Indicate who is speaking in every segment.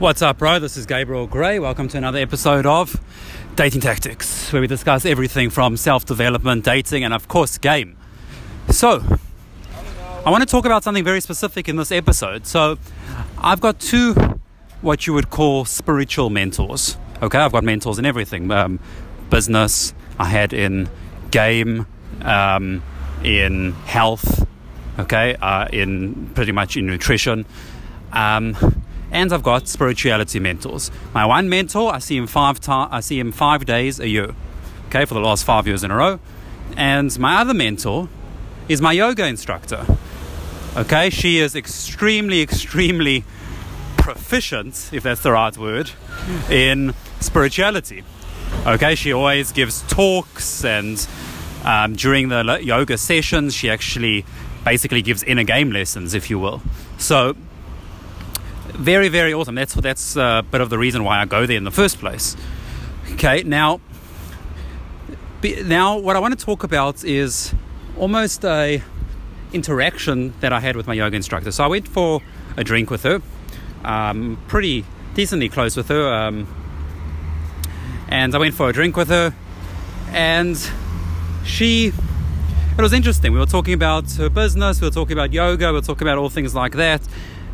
Speaker 1: What's up, bro? This is Gabriel Gray. Welcome to another episode of Dating Tactics, where we discuss everything from self development, dating, and of course, game. So, I want to talk about something very specific in this episode. So, I've got two what you would call spiritual mentors. Okay, I've got mentors in everything um, business, I had in game, um, in health, okay, uh, in pretty much in nutrition. Um, and I've got spirituality mentors. My one mentor, I see him five ta- I see him five days a year, okay, for the last five years in a row. And my other mentor is my yoga instructor. Okay, she is extremely, extremely proficient, if that's the right word, in spirituality. Okay, she always gives talks, and um, during the yoga sessions, she actually basically gives inner game lessons, if you will. So very, very awesome. That's that's a bit of the reason why I go there in the first place. Okay, now, now what I want to talk about is almost a interaction that I had with my yoga instructor. So I went for a drink with her, um, pretty decently close with her, um, and I went for a drink with her, and she. It was interesting. We were talking about her business, we were talking about yoga, we were talking about all things like that.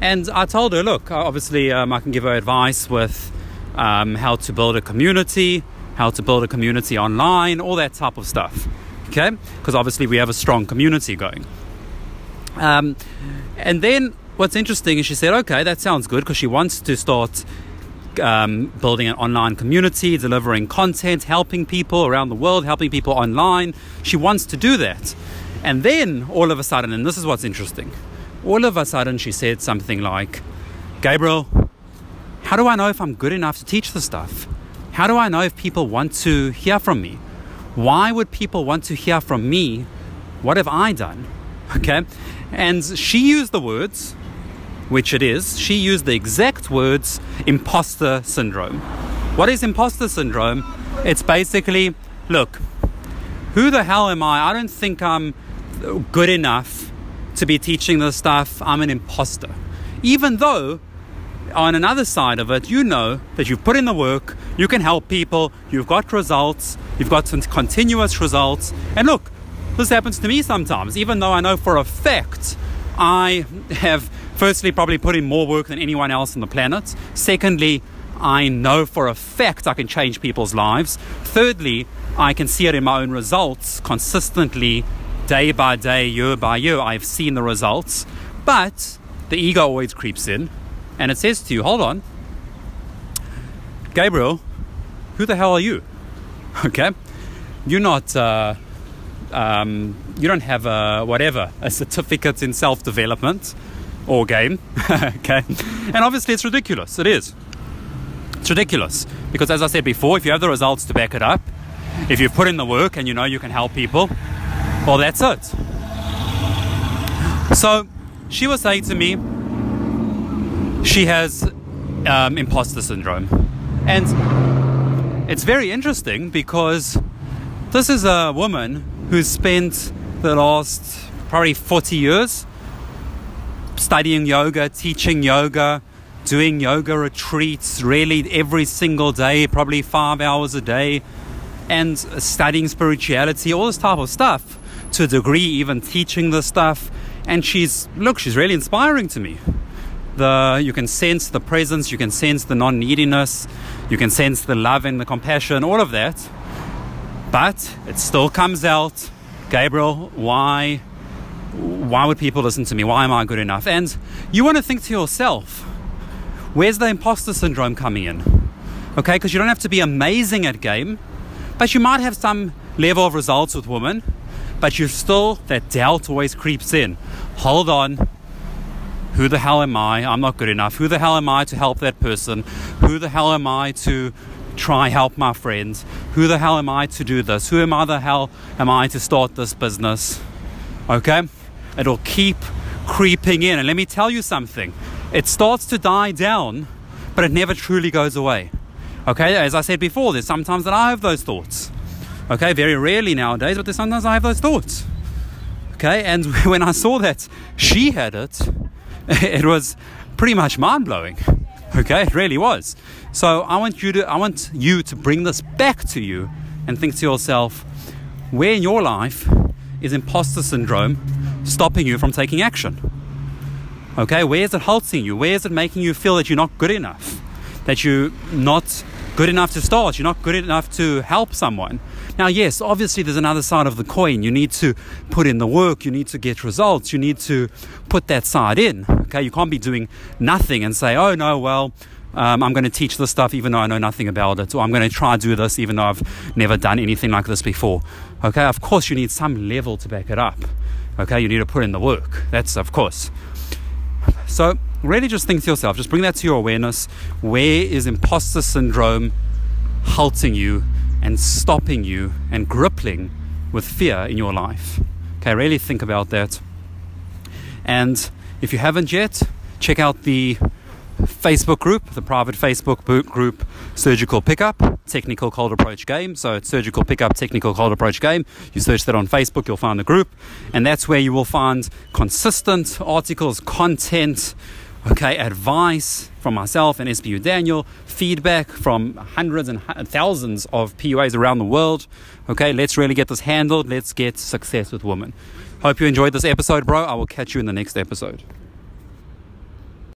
Speaker 1: And I told her, look, obviously, um, I can give her advice with um, how to build a community, how to build a community online, all that type of stuff. Okay? Because obviously, we have a strong community going. Um, and then what's interesting is she said, okay, that sounds good because she wants to start um, building an online community, delivering content, helping people around the world, helping people online. She wants to do that. And then all of a sudden, and this is what's interesting all of a sudden she said something like, Gabriel, how do I know if I'm good enough to teach the stuff? How do I know if people want to hear from me? Why would people want to hear from me? What have I done? Okay. And she used the words, which it is, she used the exact words imposter syndrome. What is imposter syndrome? It's basically, look, who the hell am I? I don't think I'm good enough to be teaching this stuff, I'm an imposter. Even though, on another side of it, you know that you've put in the work, you can help people, you've got results, you've got some continuous results. And look, this happens to me sometimes, even though I know for a fact I have, firstly, probably put in more work than anyone else on the planet. Secondly, I know for a fact I can change people's lives. Thirdly, I can see it in my own results consistently day by day, year by year, I've seen the results. But the ego always creeps in and it says to you, hold on, Gabriel, who the hell are you? Okay? You're not, uh, um, you don't have a, whatever, a certificate in self development or game. okay? And obviously it's ridiculous. It is. It's ridiculous. Because as I said before, if you have the results to back it up, if you've put in the work and you know you can help people, well, that's it. So she was saying to me, she has um, imposter syndrome. And it's very interesting because this is a woman who's spent the last probably 40 years studying yoga, teaching yoga, doing yoga retreats really every single day, probably five hours a day, and studying spirituality, all this type of stuff to a degree, even teaching this stuff. And she's, look, she's really inspiring to me. The, you can sense the presence, you can sense the non neediness, you can sense the love and the compassion, all of that. But it still comes out, Gabriel, why, why would people listen to me? Why am I good enough? And you want to think to yourself, where's the imposter syndrome coming in? Okay, because you don't have to be amazing at game, but you might have some level of results with women but you still, that doubt always creeps in. Hold on. Who the hell am I? I'm not good enough. Who the hell am I to help that person? Who the hell am I to try help my friends? Who the hell am I to do this? Who am I the hell am I to start this business? Okay? It'll keep creeping in. And let me tell you something. It starts to die down, but it never truly goes away. Okay, as I said before, there's sometimes that I have those thoughts. Okay, very rarely nowadays, but sometimes I have those thoughts. Okay, and when I saw that she had it, it was pretty much mind blowing. Okay, it really was. So I want you to I want you to bring this back to you and think to yourself, where in your life is imposter syndrome stopping you from taking action? Okay, where is it halting you? Where is it making you feel that you're not good enough? That you're not good enough to start, you're not good enough to help someone. Now, yes, obviously there's another side of the coin. You need to put in the work, you need to get results, you need to put that side in. Okay, you can't be doing nothing and say, oh no, well, um, I'm going to teach this stuff even though I know nothing about it, or I'm going to try to do this even though I've never done anything like this before. Okay, of course, you need some level to back it up. Okay, you need to put in the work. That's, of course. So, really just think to yourself, just bring that to your awareness. Where is imposter syndrome halting you and stopping you and gripping with fear in your life? Okay, really think about that. And if you haven't yet, check out the Facebook group, the private Facebook group, Surgical Pickup, Technical Cold Approach Game. So it's Surgical Pickup, Technical Cold Approach Game. You search that on Facebook, you'll find the group. And that's where you will find consistent articles, content, okay, advice from myself and SBU Daniel, feedback from hundreds and thousands of PUAs around the world. Okay, let's really get this handled. Let's get success with women. Hope you enjoyed this episode, bro. I will catch you in the next episode.